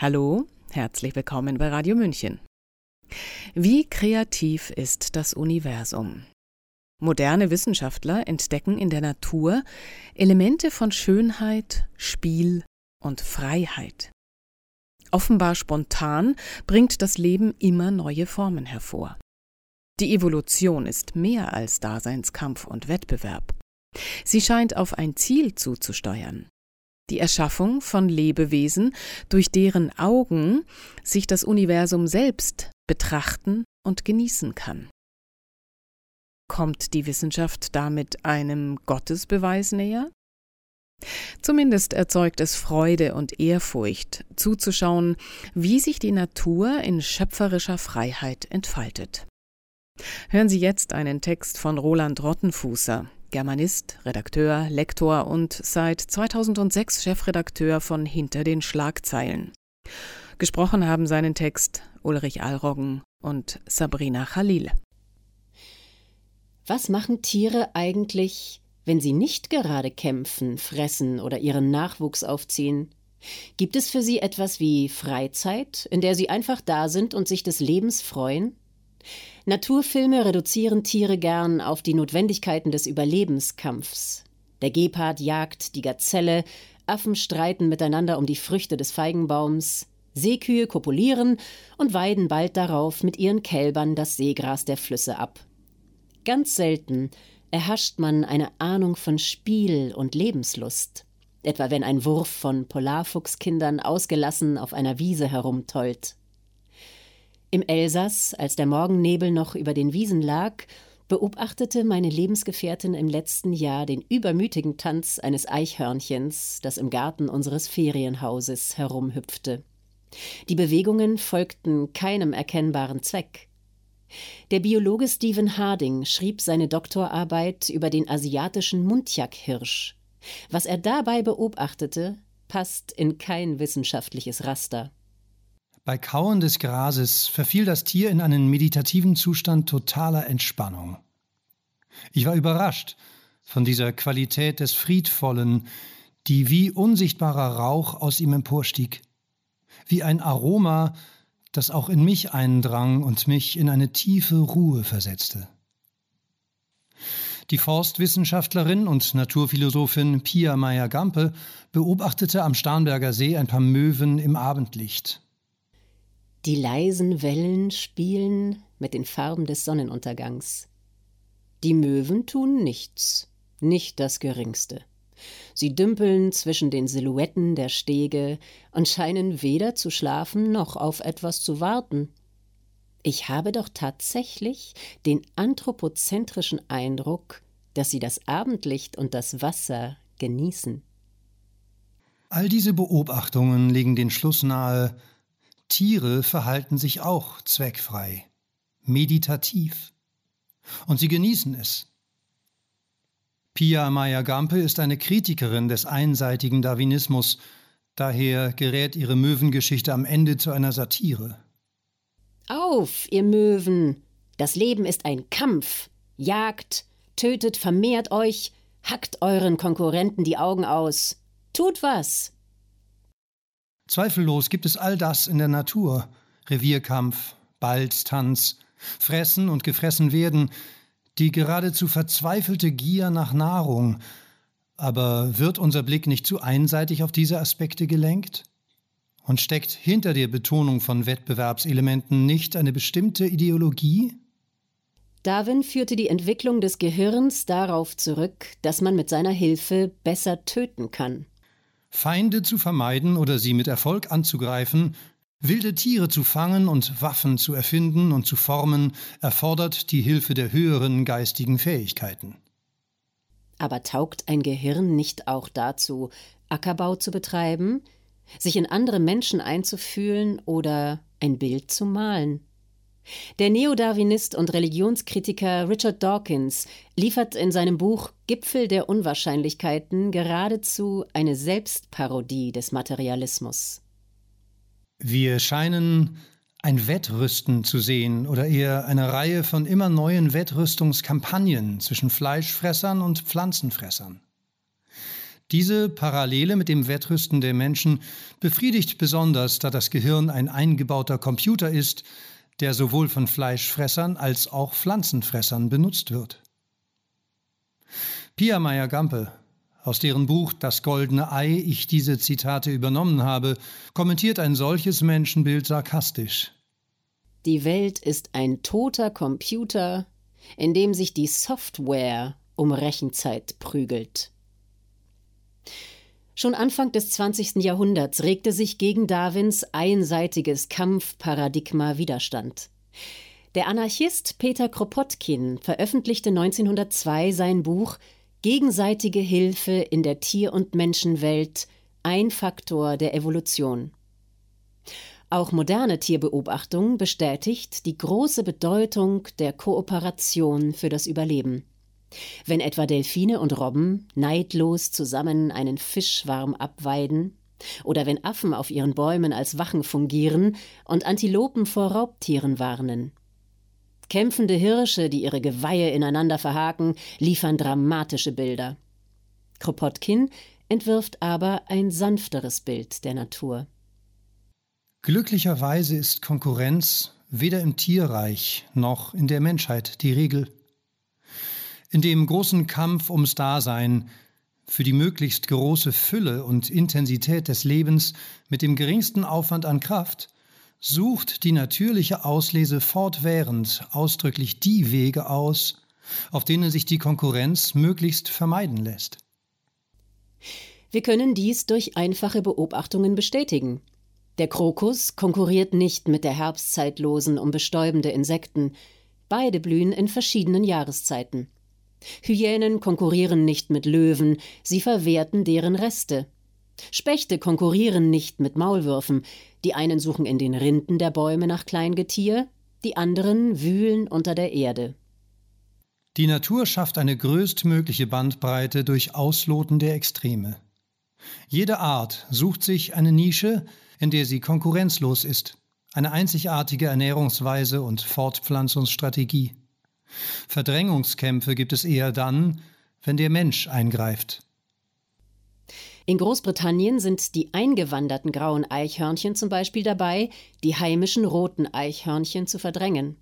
Hallo, herzlich willkommen bei Radio München. Wie kreativ ist das Universum? Moderne Wissenschaftler entdecken in der Natur Elemente von Schönheit, Spiel und Freiheit. Offenbar spontan bringt das Leben immer neue Formen hervor. Die Evolution ist mehr als Daseinskampf und Wettbewerb. Sie scheint auf ein Ziel zuzusteuern, die Erschaffung von Lebewesen, durch deren Augen sich das Universum selbst betrachten und genießen kann. Kommt die Wissenschaft damit einem Gottesbeweis näher? Zumindest erzeugt es Freude und Ehrfurcht, zuzuschauen, wie sich die Natur in schöpferischer Freiheit entfaltet. Hören Sie jetzt einen Text von Roland Rottenfußer, Germanist, Redakteur, Lektor und seit 2006 Chefredakteur von Hinter den Schlagzeilen. Gesprochen haben seinen Text Ulrich Alroggen und Sabrina Khalil. Was machen Tiere eigentlich, wenn sie nicht gerade kämpfen, fressen oder ihren Nachwuchs aufziehen? Gibt es für sie etwas wie Freizeit, in der sie einfach da sind und sich des Lebens freuen? Naturfilme reduzieren Tiere gern auf die Notwendigkeiten des Überlebenskampfs. Der Gepard jagt die Gazelle, Affen streiten miteinander um die Früchte des Feigenbaums, Seekühe kopulieren und weiden bald darauf mit ihren Kälbern das Seegras der Flüsse ab. Ganz selten erhascht man eine Ahnung von Spiel und Lebenslust, etwa wenn ein Wurf von Polarfuchskindern ausgelassen auf einer Wiese herumtollt. Im Elsass, als der Morgennebel noch über den Wiesen lag, beobachtete meine Lebensgefährtin im letzten Jahr den übermütigen Tanz eines Eichhörnchens, das im Garten unseres Ferienhauses herumhüpfte. Die Bewegungen folgten keinem erkennbaren Zweck. Der Biologe Stephen Harding schrieb seine Doktorarbeit über den asiatischen Muntjakhirsch. Was er dabei beobachtete, passt in kein wissenschaftliches Raster. Bei Kauen des Grases verfiel das Tier in einen meditativen Zustand totaler Entspannung. Ich war überrascht von dieser Qualität des Friedvollen, die wie unsichtbarer Rauch aus ihm emporstieg, wie ein Aroma, das auch in mich eindrang und mich in eine tiefe Ruhe versetzte. Die Forstwissenschaftlerin und Naturphilosophin Pia Meyer-Gampe beobachtete am Starnberger See ein paar Möwen im Abendlicht. Die leisen Wellen spielen mit den Farben des Sonnenuntergangs. Die Möwen tun nichts, nicht das geringste. Sie dümpeln zwischen den Silhouetten der Stege und scheinen weder zu schlafen noch auf etwas zu warten. Ich habe doch tatsächlich den anthropozentrischen Eindruck, dass sie das Abendlicht und das Wasser genießen. All diese Beobachtungen legen den Schluss nahe, Tiere verhalten sich auch zweckfrei, meditativ. Und sie genießen es. Pia Meyer-Gampe ist eine Kritikerin des einseitigen Darwinismus, daher gerät ihre Möwengeschichte am Ende zu einer Satire. Auf, ihr Möwen! Das Leben ist ein Kampf. Jagt, tötet, vermehrt euch, hackt euren Konkurrenten die Augen aus. Tut was! Zweifellos gibt es all das in der Natur. Revierkampf, Balztanz, Fressen und gefressen werden, die geradezu verzweifelte Gier nach Nahrung. Aber wird unser Blick nicht zu einseitig auf diese Aspekte gelenkt? Und steckt hinter der Betonung von Wettbewerbselementen nicht eine bestimmte Ideologie? Darwin führte die Entwicklung des Gehirns darauf zurück, dass man mit seiner Hilfe besser töten kann. Feinde zu vermeiden oder sie mit Erfolg anzugreifen, wilde Tiere zu fangen und Waffen zu erfinden und zu formen, erfordert die Hilfe der höheren geistigen Fähigkeiten. Aber taugt ein Gehirn nicht auch dazu, Ackerbau zu betreiben, sich in andere Menschen einzufühlen oder ein Bild zu malen? Der Neodarwinist und Religionskritiker Richard Dawkins liefert in seinem Buch Gipfel der Unwahrscheinlichkeiten geradezu eine Selbstparodie des Materialismus. Wir scheinen ein Wettrüsten zu sehen oder eher eine Reihe von immer neuen Wettrüstungskampagnen zwischen Fleischfressern und Pflanzenfressern. Diese Parallele mit dem Wettrüsten der Menschen befriedigt besonders, da das Gehirn ein eingebauter Computer ist, der sowohl von Fleischfressern als auch Pflanzenfressern benutzt wird. Pia Meyer-Gampe, aus deren Buch Das goldene Ei ich diese Zitate übernommen habe, kommentiert ein solches Menschenbild sarkastisch. Die Welt ist ein toter Computer, in dem sich die Software um Rechenzeit prügelt. Schon Anfang des 20. Jahrhunderts regte sich gegen Darwins einseitiges Kampfparadigma Widerstand. Der Anarchist Peter Kropotkin veröffentlichte 1902 sein Buch Gegenseitige Hilfe in der Tier- und Menschenwelt ein Faktor der Evolution. Auch moderne Tierbeobachtung bestätigt die große Bedeutung der Kooperation für das Überleben. Wenn etwa Delfine und Robben neidlos zusammen einen Fischschwarm abweiden, oder wenn Affen auf ihren Bäumen als Wachen fungieren und Antilopen vor Raubtieren warnen. Kämpfende Hirsche, die ihre Geweihe ineinander verhaken, liefern dramatische Bilder. Kropotkin entwirft aber ein sanfteres Bild der Natur. Glücklicherweise ist Konkurrenz weder im Tierreich noch in der Menschheit die Regel. In dem großen Kampf ums Dasein, für die möglichst große Fülle und Intensität des Lebens mit dem geringsten Aufwand an Kraft, sucht die natürliche Auslese fortwährend ausdrücklich die Wege aus, auf denen sich die Konkurrenz möglichst vermeiden lässt. Wir können dies durch einfache Beobachtungen bestätigen. Der Krokus konkurriert nicht mit der herbstzeitlosen um bestäubende Insekten. Beide blühen in verschiedenen Jahreszeiten. Hyänen konkurrieren nicht mit Löwen, sie verwerten deren Reste. Spechte konkurrieren nicht mit Maulwürfen, die einen suchen in den Rinden der Bäume nach Kleingetier, die anderen wühlen unter der Erde. Die Natur schafft eine größtmögliche Bandbreite durch Ausloten der Extreme. Jede Art sucht sich eine Nische, in der sie konkurrenzlos ist, eine einzigartige Ernährungsweise und Fortpflanzungsstrategie. Verdrängungskämpfe gibt es eher dann, wenn der Mensch eingreift. In Großbritannien sind die eingewanderten grauen Eichhörnchen zum Beispiel dabei, die heimischen roten Eichhörnchen zu verdrängen.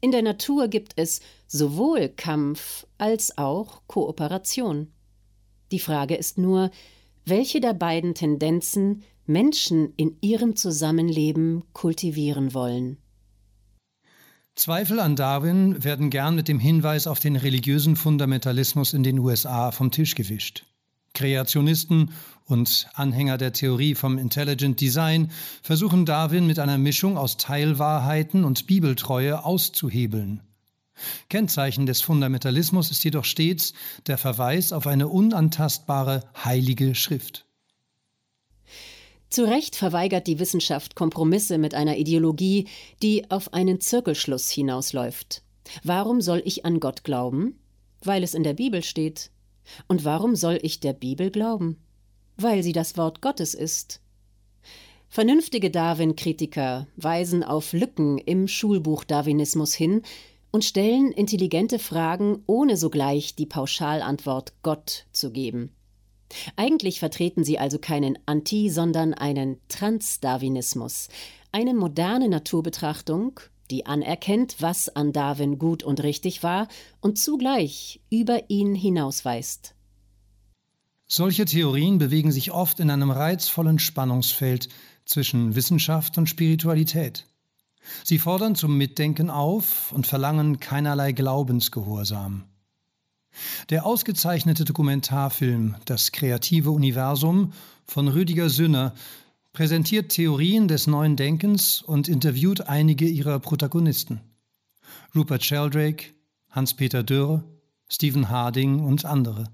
In der Natur gibt es sowohl Kampf als auch Kooperation. Die Frage ist nur, welche der beiden Tendenzen Menschen in ihrem Zusammenleben kultivieren wollen. Zweifel an Darwin werden gern mit dem Hinweis auf den religiösen Fundamentalismus in den USA vom Tisch gewischt. Kreationisten und Anhänger der Theorie vom Intelligent Design versuchen Darwin mit einer Mischung aus Teilwahrheiten und Bibeltreue auszuhebeln. Kennzeichen des Fundamentalismus ist jedoch stets der Verweis auf eine unantastbare heilige Schrift. Zu Recht verweigert die Wissenschaft Kompromisse mit einer Ideologie, die auf einen Zirkelschluss hinausläuft. Warum soll ich an Gott glauben? Weil es in der Bibel steht. Und warum soll ich der Bibel glauben? Weil sie das Wort Gottes ist. Vernünftige Darwin-Kritiker weisen auf Lücken im Schulbuch Darwinismus hin und stellen intelligente Fragen, ohne sogleich die Pauschalantwort Gott zu geben. Eigentlich vertreten sie also keinen Anti-, sondern einen Transdarwinismus, eine moderne Naturbetrachtung, die anerkennt, was an Darwin gut und richtig war und zugleich über ihn hinausweist. Solche Theorien bewegen sich oft in einem reizvollen Spannungsfeld zwischen Wissenschaft und Spiritualität. Sie fordern zum Mitdenken auf und verlangen keinerlei Glaubensgehorsam. Der ausgezeichnete Dokumentarfilm Das kreative Universum von Rüdiger Sünner präsentiert Theorien des neuen Denkens und interviewt einige ihrer Protagonisten. Rupert Sheldrake, Hans-Peter Dürr, Stephen Harding und andere.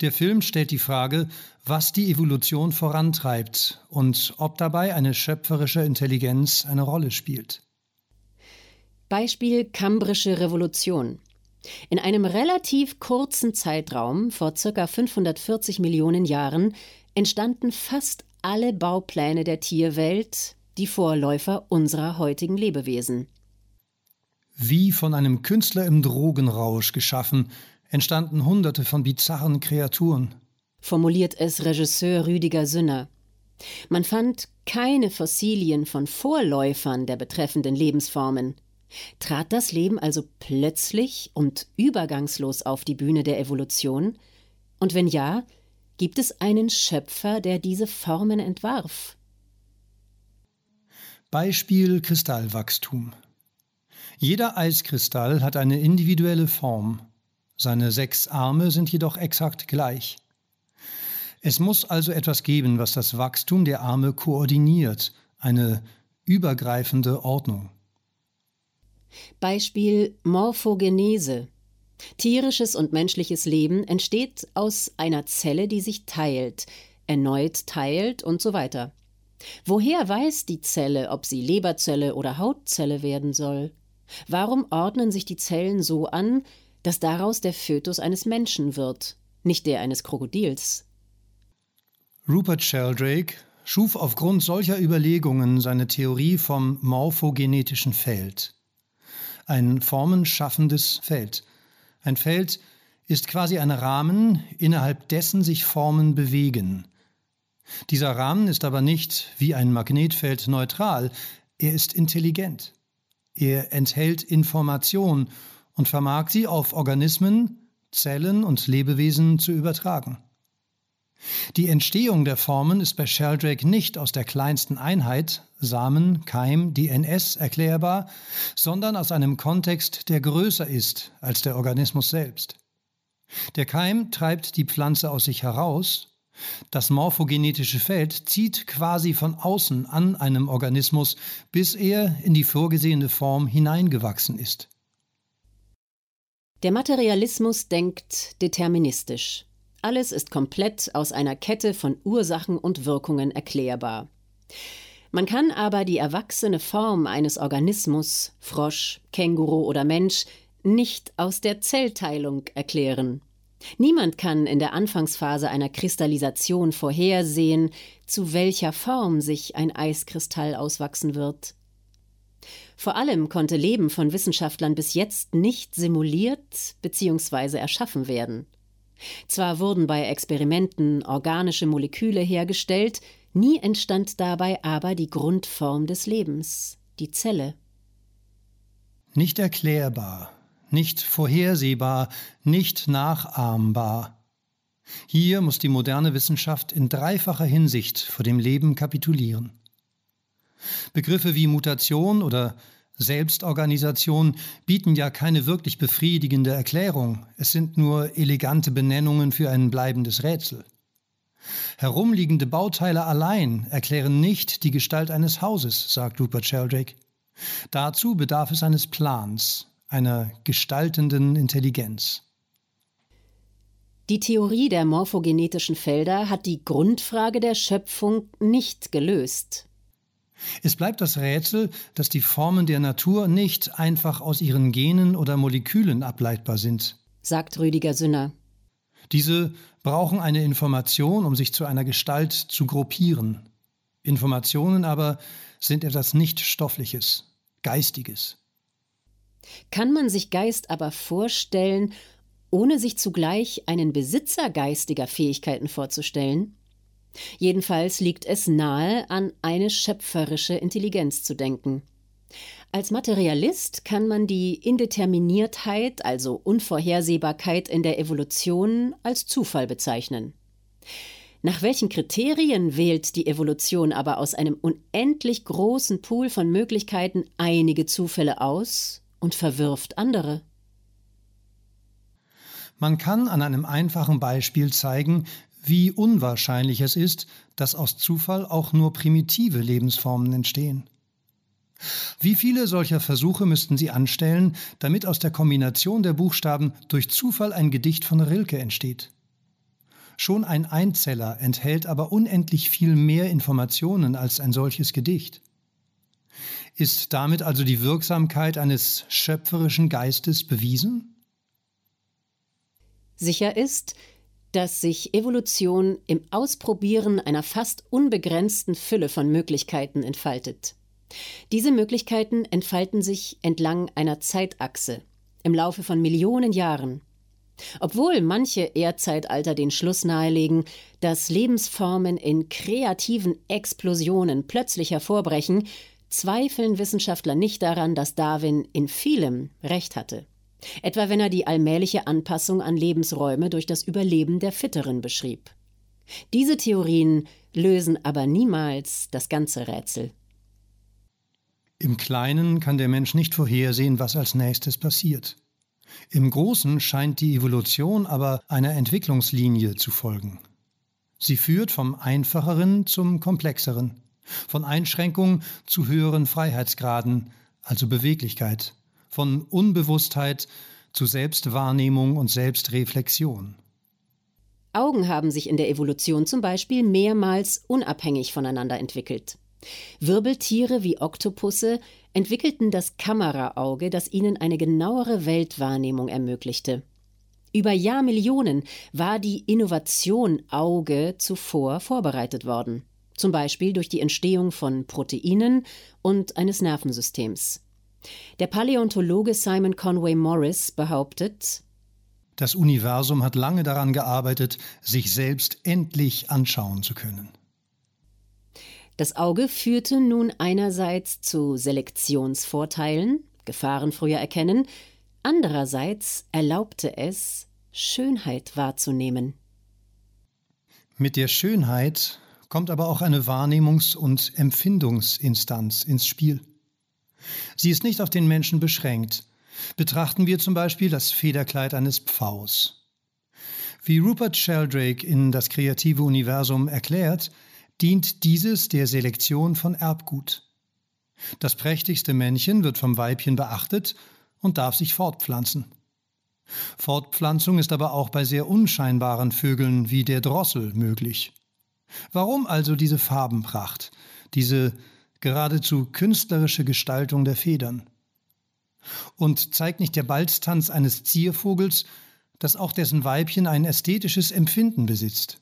Der Film stellt die Frage, was die Evolution vorantreibt und ob dabei eine schöpferische Intelligenz eine Rolle spielt. Beispiel Kambrische Revolution. In einem relativ kurzen Zeitraum, vor ca. 540 Millionen Jahren, entstanden fast alle Baupläne der Tierwelt, die Vorläufer unserer heutigen Lebewesen. Wie von einem Künstler im Drogenrausch geschaffen, entstanden Hunderte von bizarren Kreaturen. Formuliert es Regisseur Rüdiger Sünner. Man fand keine Fossilien von Vorläufern der betreffenden Lebensformen. Trat das Leben also plötzlich und übergangslos auf die Bühne der Evolution? Und wenn ja, gibt es einen Schöpfer, der diese Formen entwarf? Beispiel Kristallwachstum. Jeder Eiskristall hat eine individuelle Form. Seine sechs Arme sind jedoch exakt gleich. Es muss also etwas geben, was das Wachstum der Arme koordiniert, eine übergreifende Ordnung. Beispiel Morphogenese. Tierisches und menschliches Leben entsteht aus einer Zelle, die sich teilt, erneut teilt und so weiter. Woher weiß die Zelle, ob sie Leberzelle oder Hautzelle werden soll? Warum ordnen sich die Zellen so an, dass daraus der Fötus eines Menschen wird, nicht der eines Krokodils? Rupert Sheldrake schuf aufgrund solcher Überlegungen seine Theorie vom morphogenetischen Feld. Ein formenschaffendes Feld. Ein Feld ist quasi ein Rahmen, innerhalb dessen sich Formen bewegen. Dieser Rahmen ist aber nicht wie ein Magnetfeld neutral, er ist intelligent. Er enthält Information und vermag sie auf Organismen, Zellen und Lebewesen zu übertragen. Die Entstehung der Formen ist bei Sheldrake nicht aus der kleinsten Einheit, Samen, Keim, DNS, erklärbar, sondern aus einem Kontext, der größer ist als der Organismus selbst. Der Keim treibt die Pflanze aus sich heraus, das morphogenetische Feld zieht quasi von außen an einem Organismus, bis er in die vorgesehene Form hineingewachsen ist. Der Materialismus denkt deterministisch. Alles ist komplett aus einer Kette von Ursachen und Wirkungen erklärbar. Man kann aber die erwachsene Form eines Organismus, Frosch, Känguru oder Mensch, nicht aus der Zellteilung erklären. Niemand kann in der Anfangsphase einer Kristallisation vorhersehen, zu welcher Form sich ein Eiskristall auswachsen wird. Vor allem konnte Leben von Wissenschaftlern bis jetzt nicht simuliert bzw. erschaffen werden. Zwar wurden bei Experimenten organische Moleküle hergestellt, nie entstand dabei aber die Grundform des Lebens, die Zelle. Nicht erklärbar, nicht vorhersehbar, nicht nachahmbar. Hier muss die moderne Wissenschaft in dreifacher Hinsicht vor dem Leben kapitulieren. Begriffe wie Mutation oder Selbstorganisation bieten ja keine wirklich befriedigende Erklärung, es sind nur elegante Benennungen für ein bleibendes Rätsel. Herumliegende Bauteile allein erklären nicht die Gestalt eines Hauses, sagt Rupert Sheldrake. Dazu bedarf es eines Plans, einer gestaltenden Intelligenz. Die Theorie der morphogenetischen Felder hat die Grundfrage der Schöpfung nicht gelöst. Es bleibt das Rätsel, dass die Formen der Natur nicht einfach aus ihren Genen oder Molekülen ableitbar sind, sagt Rüdiger Sünner. Diese brauchen eine Information, um sich zu einer Gestalt zu gruppieren. Informationen aber sind etwas nicht Stoffliches, Geistiges. Kann man sich Geist aber vorstellen, ohne sich zugleich einen Besitzer geistiger Fähigkeiten vorzustellen? Jedenfalls liegt es nahe, an eine schöpferische Intelligenz zu denken. Als Materialist kann man die Indeterminiertheit, also Unvorhersehbarkeit in der Evolution, als Zufall bezeichnen. Nach welchen Kriterien wählt die Evolution aber aus einem unendlich großen Pool von Möglichkeiten einige Zufälle aus und verwirft andere? Man kann an einem einfachen Beispiel zeigen, wie unwahrscheinlich es ist, dass aus Zufall auch nur primitive Lebensformen entstehen. Wie viele solcher Versuche müssten Sie anstellen, damit aus der Kombination der Buchstaben durch Zufall ein Gedicht von Rilke entsteht? Schon ein Einzeller enthält aber unendlich viel mehr Informationen als ein solches Gedicht. Ist damit also die Wirksamkeit eines schöpferischen Geistes bewiesen? Sicher ist, dass sich Evolution im Ausprobieren einer fast unbegrenzten Fülle von Möglichkeiten entfaltet. Diese Möglichkeiten entfalten sich entlang einer Zeitachse im Laufe von Millionen Jahren. Obwohl manche Erdzeitalter den Schluss nahelegen, dass Lebensformen in kreativen Explosionen plötzlich hervorbrechen, zweifeln Wissenschaftler nicht daran, dass Darwin in vielem Recht hatte. Etwa wenn er die allmähliche Anpassung an Lebensräume durch das Überleben der Fitteren beschrieb. Diese Theorien lösen aber niemals das ganze Rätsel. Im Kleinen kann der Mensch nicht vorhersehen, was als nächstes passiert. Im Großen scheint die Evolution aber einer Entwicklungslinie zu folgen. Sie führt vom Einfacheren zum Komplexeren, von Einschränkung zu höheren Freiheitsgraden, also Beweglichkeit, von Unbewusstheit zu Selbstwahrnehmung und Selbstreflexion. Augen haben sich in der Evolution zum Beispiel mehrmals unabhängig voneinander entwickelt. Wirbeltiere wie Oktopusse entwickelten das Kameraauge, das ihnen eine genauere Weltwahrnehmung ermöglichte. Über Jahrmillionen war die Innovation Auge zuvor vorbereitet worden, zum Beispiel durch die Entstehung von Proteinen und eines Nervensystems. Der Paläontologe Simon Conway Morris behauptet, das Universum hat lange daran gearbeitet, sich selbst endlich anschauen zu können. Das Auge führte nun einerseits zu Selektionsvorteilen, Gefahren früher erkennen, andererseits erlaubte es, Schönheit wahrzunehmen. Mit der Schönheit kommt aber auch eine Wahrnehmungs- und Empfindungsinstanz ins Spiel. Sie ist nicht auf den Menschen beschränkt. Betrachten wir zum Beispiel das Federkleid eines Pfaus. Wie Rupert Sheldrake in Das kreative Universum erklärt, dient dieses der Selektion von Erbgut. Das prächtigste Männchen wird vom Weibchen beachtet und darf sich fortpflanzen. Fortpflanzung ist aber auch bei sehr unscheinbaren Vögeln wie der Drossel möglich. Warum also diese Farbenpracht, diese geradezu künstlerische Gestaltung der Federn? Und zeigt nicht der Balztanz eines Ziervogels, dass auch dessen Weibchen ein ästhetisches Empfinden besitzt?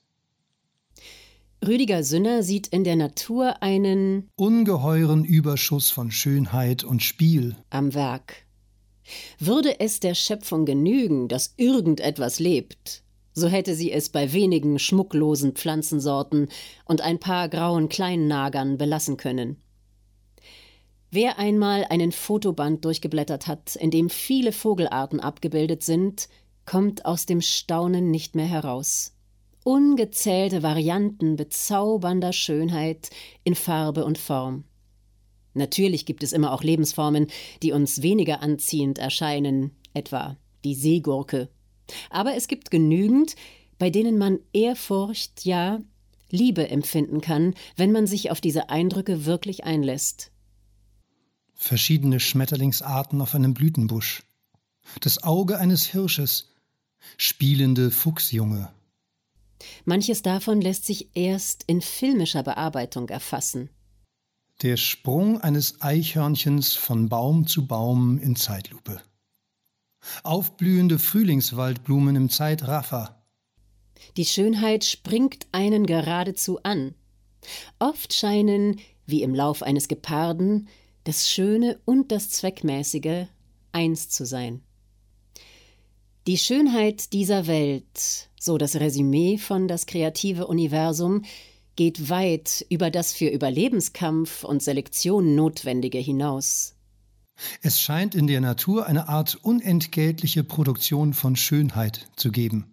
Rüdiger Sünner sieht in der Natur einen ungeheuren Überschuss von Schönheit und Spiel am Werk. Würde es der Schöpfung genügen, dass irgendetwas lebt, so hätte sie es bei wenigen schmucklosen Pflanzensorten und ein paar grauen Kleinnagern belassen können. Wer einmal einen Fotoband durchgeblättert hat, in dem viele Vogelarten abgebildet sind, kommt aus dem Staunen nicht mehr heraus ungezählte Varianten bezaubernder Schönheit in Farbe und Form. Natürlich gibt es immer auch Lebensformen, die uns weniger anziehend erscheinen, etwa die Seegurke. Aber es gibt genügend, bei denen man Ehrfurcht, ja Liebe empfinden kann, wenn man sich auf diese Eindrücke wirklich einlässt. Verschiedene Schmetterlingsarten auf einem Blütenbusch, das Auge eines Hirsches, spielende Fuchsjunge, Manches davon lässt sich erst in filmischer Bearbeitung erfassen. Der Sprung eines Eichhörnchens von Baum zu Baum in Zeitlupe. Aufblühende Frühlingswaldblumen im Zeitraffer. Die Schönheit springt einen geradezu an. Oft scheinen, wie im Lauf eines Geparden, das Schöne und das Zweckmäßige eins zu sein. Die Schönheit dieser Welt, so das Resümee von das kreative Universum, geht weit über das für Überlebenskampf und Selektion Notwendige hinaus. Es scheint in der Natur eine Art unentgeltliche Produktion von Schönheit zu geben.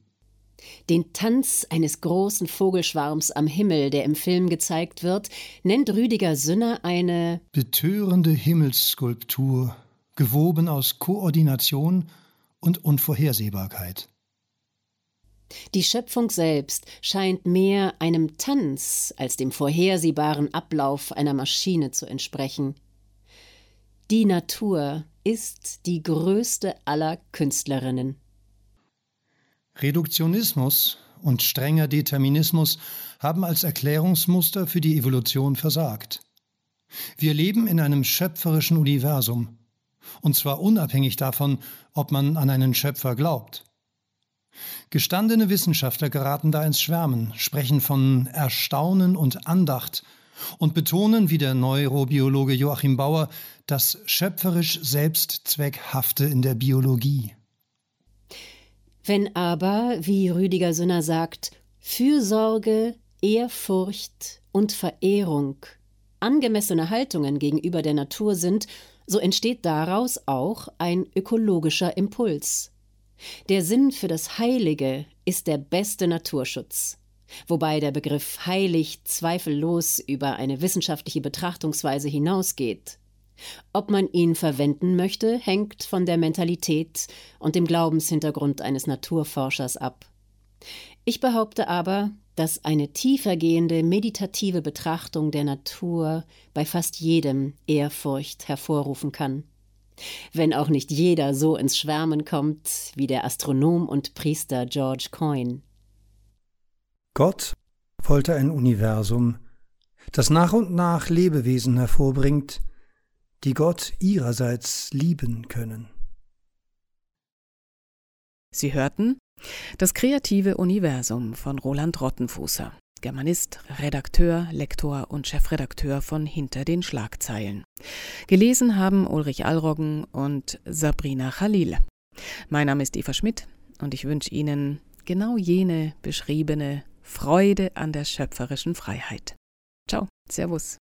Den Tanz eines großen Vogelschwarms am Himmel, der im Film gezeigt wird, nennt Rüdiger Sünner eine betörende Himmelsskulptur, gewoben aus Koordination und Unvorhersehbarkeit. Die Schöpfung selbst scheint mehr einem Tanz als dem vorhersehbaren Ablauf einer Maschine zu entsprechen. Die Natur ist die größte aller Künstlerinnen. Reduktionismus und strenger Determinismus haben als Erklärungsmuster für die Evolution versagt. Wir leben in einem schöpferischen Universum, und zwar unabhängig davon, ob man an einen Schöpfer glaubt. Gestandene Wissenschaftler geraten da ins Schwärmen, sprechen von Erstaunen und Andacht und betonen, wie der Neurobiologe Joachim Bauer, das schöpferisch Selbstzweckhafte in der Biologie. Wenn aber, wie Rüdiger Sünner sagt, Fürsorge, Ehrfurcht und Verehrung angemessene Haltungen gegenüber der Natur sind, so entsteht daraus auch ein ökologischer Impuls. Der Sinn für das Heilige ist der beste Naturschutz, wobei der Begriff heilig zweifellos über eine wissenschaftliche Betrachtungsweise hinausgeht. Ob man ihn verwenden möchte, hängt von der Mentalität und dem Glaubenshintergrund eines Naturforschers ab. Ich behaupte aber, dass eine tiefergehende meditative Betrachtung der Natur bei fast jedem Ehrfurcht hervorrufen kann. Wenn auch nicht jeder so ins Schwärmen kommt wie der Astronom und Priester George Coyne. Gott wollte ein Universum, das nach und nach Lebewesen hervorbringt, die Gott ihrerseits lieben können. Sie hörten Das kreative Universum von Roland Rottenfußer, Germanist, Redakteur, Lektor und Chefredakteur von Hinter den Schlagzeilen. Gelesen haben Ulrich Allroggen und Sabrina Khalil. Mein Name ist Eva Schmidt und ich wünsche Ihnen genau jene beschriebene Freude an der schöpferischen Freiheit. Ciao, Servus.